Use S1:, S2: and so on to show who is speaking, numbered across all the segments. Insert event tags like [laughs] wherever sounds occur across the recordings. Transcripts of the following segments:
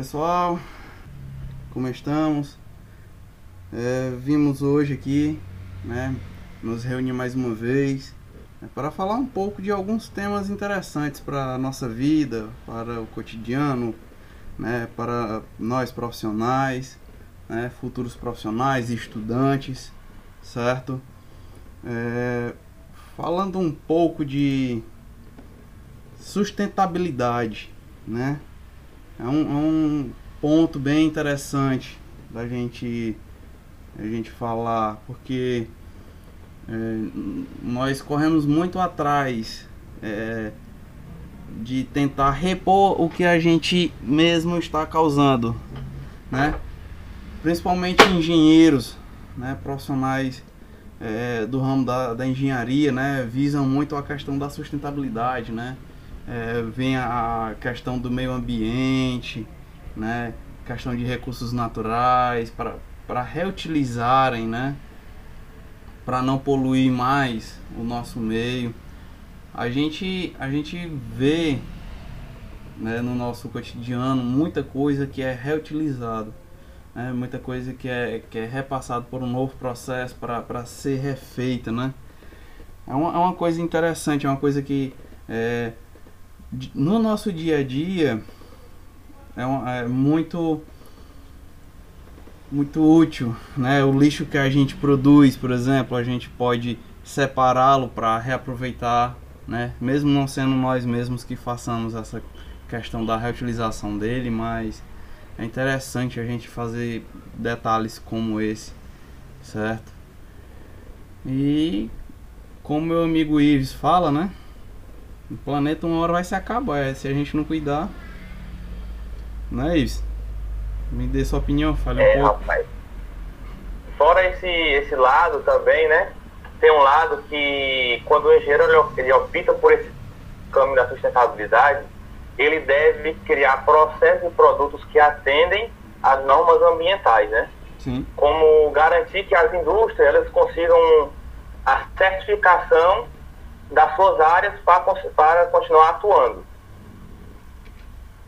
S1: pessoal, como estamos? É, vimos hoje aqui, né, nos reunir mais uma vez né, para falar um pouco de alguns temas interessantes para a nossa vida, para o cotidiano, né, para nós profissionais, né, futuros profissionais estudantes, certo? É, falando um pouco de sustentabilidade, né? É um, é um ponto bem interessante da gente a gente falar porque é, nós corremos muito atrás é, de tentar repor o que a gente mesmo está causando, né? Principalmente engenheiros, né? Profissionais é, do ramo da, da engenharia, né? Visam muito a questão da sustentabilidade, né? É, vem a questão do meio ambiente, né? questão de recursos naturais para reutilizarem, né? para não poluir mais o nosso meio. A gente, a gente vê né, no nosso cotidiano muita coisa que é reutilizado, né, muita coisa que é, que é repassado por um novo processo para ser refeita. Né? É, uma, é uma coisa interessante, é uma coisa que é, no nosso dia a dia é, um, é, muito muito útil, né? O lixo que a gente produz, por exemplo, a gente pode separá-lo para reaproveitar, né? Mesmo não sendo nós mesmos que façamos essa questão da reutilização dele, mas é interessante a gente fazer detalhes como esse, certo? E como meu amigo Ives fala, né? O planeta uma hora vai se acabar, é, se a gente não cuidar. Não é isso? Me dê sua opinião, fale é, um pouco. Rapaz.
S2: Fora esse, esse lado também, né? Tem um lado que quando o engenheiro ele, ele opta por esse caminho da sustentabilidade, ele deve criar processos e produtos que atendem às normas ambientais, né? Sim. Como garantir que as indústrias elas consigam a certificação das suas áreas para, para continuar atuando.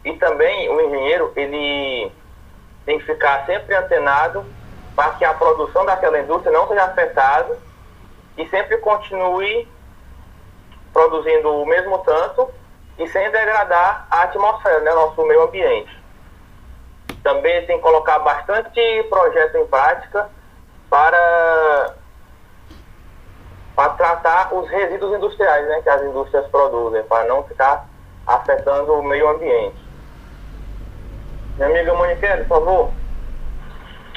S2: E também o engenheiro, ele tem que ficar sempre antenado para que a produção daquela indústria não seja afetada e sempre continue produzindo o mesmo tanto e sem degradar a atmosfera, né, nosso meio ambiente. Também tem que colocar bastante projeto em prática para para tratar os resíduos industriais né, que as indústrias produzem, para não ficar afetando o meio ambiente. Minha amiga Moniquele, por favor.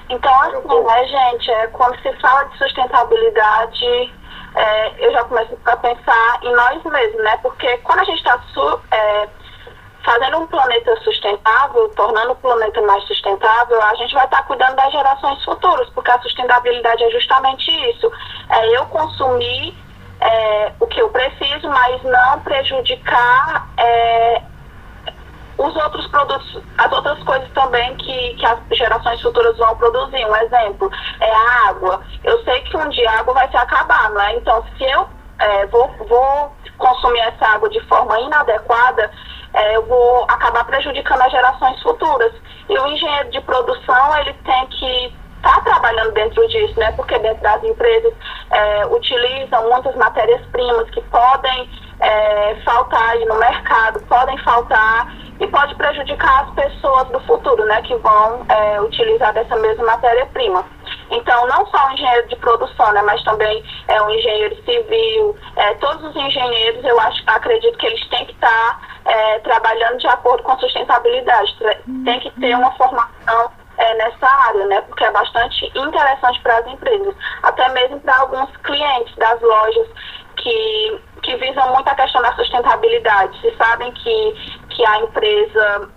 S3: Então, assim, né, gente, é, quando se fala de sustentabilidade, é, eu já começo a pensar em nós mesmos, né? Porque quando a gente está é, fazendo um planeta sustentável, tornando o planeta mais sustentável, a gente vai estar cuidando das gerações futuras, porque a sustentabilidade é justamente isso. É eu consumir é, o que eu preciso, mas não prejudicar é, os outros produtos, as outras coisas também que, que as gerações futuras vão produzir. Um exemplo é a água. Eu sei que um dia a água vai se acabar, né? Então, se eu é, vou, vou consumir essa água de forma inadequada, é, eu vou acabar prejudicando as gerações futuras. E o engenheiro de produção, ele tem que estar tá trabalhando dentro disso, né? Porque dentro das empresas utilizam muitas matérias-primas que podem é, faltar aí no mercado, podem faltar e pode prejudicar as pessoas do futuro, né? Que vão é, utilizar dessa mesma matéria-prima. Então, não só o engenheiro de produção, né, mas também é, o engenheiro civil, é, todos os engenheiros, eu acho, acredito que eles têm que estar tá, é, trabalhando de acordo com a sustentabilidade, tem que ter uma formação é, nessa área, né, porque é bastante interessante para as empresas, até mesmo para alguns clientes das lojas que, que visam muito a questão da sustentabilidade. Se sabem que, que a empresa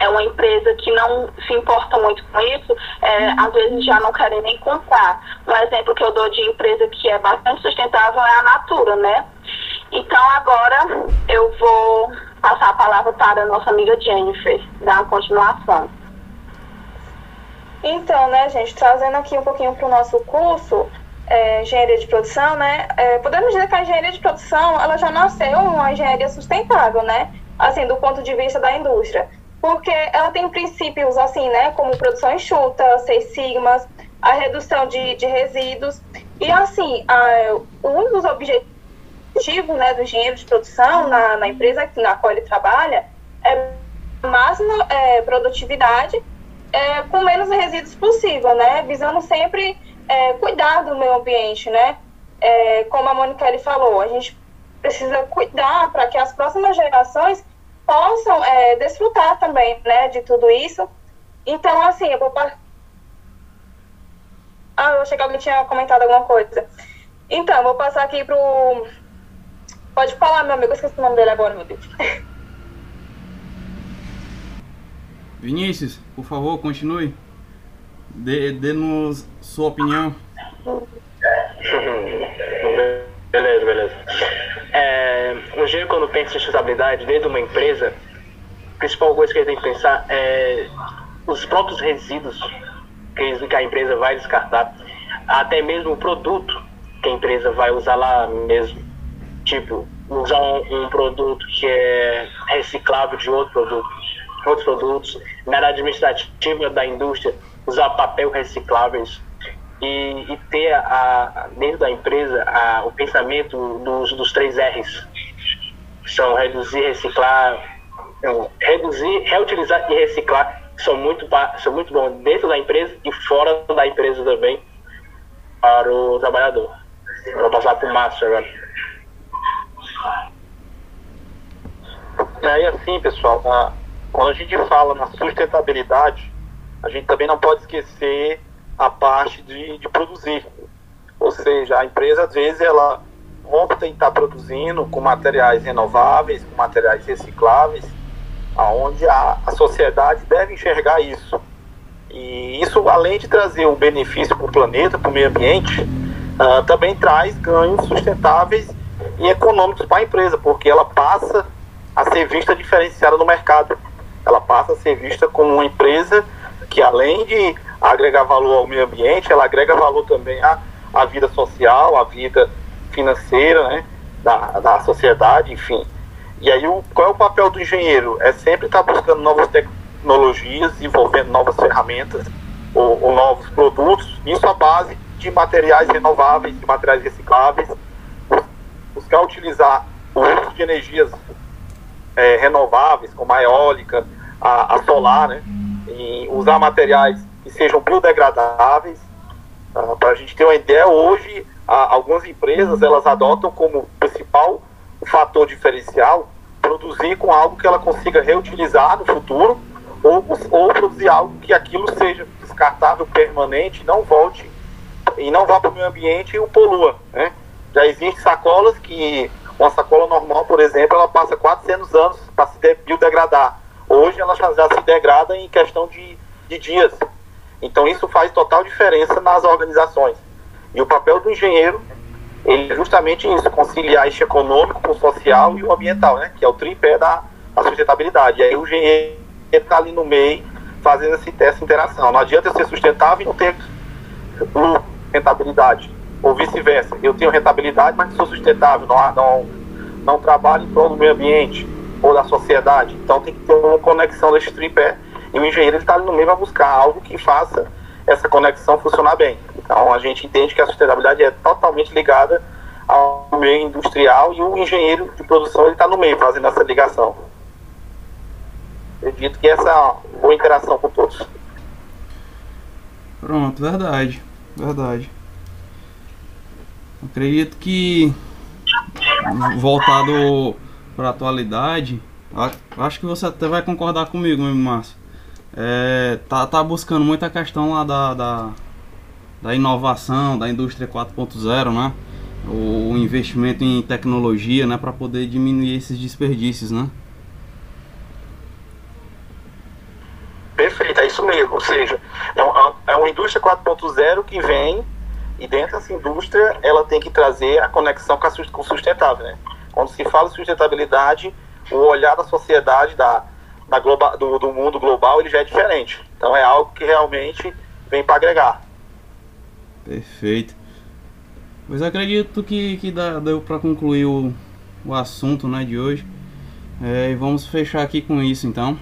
S3: é uma empresa que não se importa muito com isso, é, às vezes já não querem nem comprar. Um exemplo que eu dou de empresa que é bastante sustentável é a Natura, né? Então agora eu vou passar a palavra para a nossa amiga Jennifer, dar continuação.
S4: Então, né, gente, trazendo aqui um pouquinho para o nosso curso, é, engenharia de produção, né, é, podemos dizer que a engenharia de produção, ela já nasceu uma engenharia sustentável, né, assim, do ponto de vista da indústria. porque ela tem princípios assim, né, como produção enxuta, seis sigmas, a redução de, de resíduos, e assim, a, um dos objetivos, né, do engenheiro de produção na, na empresa na qual ele trabalha é máxima é, produtividade é, com menos resíduos possível, né, visando sempre é, cuidar do meio ambiente, né, é, como a ele falou, a gente precisa cuidar para que as próximas gerações possam é, desfrutar também, né, de tudo isso. Então, assim, eu vou... Ah, eu achei que alguém tinha comentado alguma coisa. Então, vou passar aqui pro... Pode falar, meu amigo, eu esqueci o nome dele agora, meu Deus. [laughs]
S1: Vinícius, por favor, continue. Dê-nos sua opinião. [laughs]
S5: Beleza, beleza. É, engenheiro, quando pensa em sustentabilidade dentro de uma empresa, a principal coisa que ele tem que pensar é os próprios resíduos que a empresa vai descartar, até mesmo o produto que a empresa vai usar lá mesmo. Tipo, usar um, um produto que é reciclável de outro produto, outros produtos. Na área administrativa da indústria, usar papel recicláveis e, e ter a, dentro da empresa a, o pensamento dos, dos três R's, que são reduzir, reciclar, não, reduzir, reutilizar e reciclar, são muito, são muito bons dentro da empresa e fora da empresa também para o trabalhador. Vou passar para o Márcio agora.
S6: E assim, pessoal, quando a gente fala na sustentabilidade, a gente também não pode esquecer a parte de, de produzir. Ou seja, a empresa, às vezes, ela opta em estar produzindo com materiais renováveis, com materiais recicláveis, aonde a, a sociedade deve enxergar isso. E isso, além de trazer um benefício para o planeta, para o meio ambiente, uh, também traz ganhos sustentáveis e econômicos para a empresa, porque ela passa a ser vista diferenciada no mercado. Ela passa a ser vista como uma empresa que, além de agregar valor ao meio ambiente, ela agrega valor também à, à vida social, à vida financeira né, da, da sociedade, enfim. E aí, o, qual é o papel do engenheiro? É sempre estar buscando novas tecnologias, desenvolvendo novas ferramentas ou, ou novos produtos, isso à base de materiais renováveis, de materiais recicláveis, buscar utilizar o uso de energias é, renováveis, como a eólica, a, solar, né? E usar materiais que sejam biodegradáveis. Uh, ah, Para a gente ter uma ideia, hoje algumas empresas elas adotam como principal fator diferencial produzir com algo que ela consiga reutilizar no futuro ou, ou produzir algo que aquilo seja descartável, permanente, não volte e não vá para o meio ambiente e o polua. Né? Já existem sacolas que uma sacola normal, por exemplo, ela passa 400 anos para se biodegradar. Hoje ela já, já se degrada em questão de, de dias. Então isso faz total diferença nas organizações. E o papel do engenheiro, ele é justamente isso, conciliar esse econômico com o social e o ambiental, né? Que é o tripé da, da sustentabilidade. E aí o engenheiro está ali no meio fazendo esse, essa interação. Não adianta eu ser sustentável e não ter rentabilidade. Ou vice-versa. Eu tenho rentabilidade, mas não sou sustentável, não, não, não trabalho em prol do meio ambiente ou da sociedade. Então tem que ter uma conexão desse tripé e o engenheiro está ali no meio para buscar algo que faça essa conexão funcionar bem. Então a gente entende que a sustentabilidade é totalmente ligada ao meio industrial e o engenheiro de produção está no meio fazendo essa ligação. Acredito que essa é uma boa interação com todos.
S1: Pronto, verdade, verdade. Acredito que voltado para atualidade, acho que você até vai concordar comigo, meu Márcio é, tá, tá buscando muita questão lá da, da, da inovação, da indústria 4.0, né? O, o, investimento em tecnologia, né? Para poder diminuir esses desperdícios, né?
S6: Perfeito, é isso mesmo. Ou seja, é uma, é uma indústria 4.0 que vem e dentro dessa indústria ela tem que trazer a conexão com, a, sustentável, né? Quando se fala em sustentabilidade, o olhar da sociedade, da, da globa, do, do mundo global ele já é diferente. Então é algo que realmente vem para agregar.
S1: Perfeito. Pois acredito que, que dá, deu para concluir o, o assunto né, de hoje. É, e vamos fechar aqui com isso então.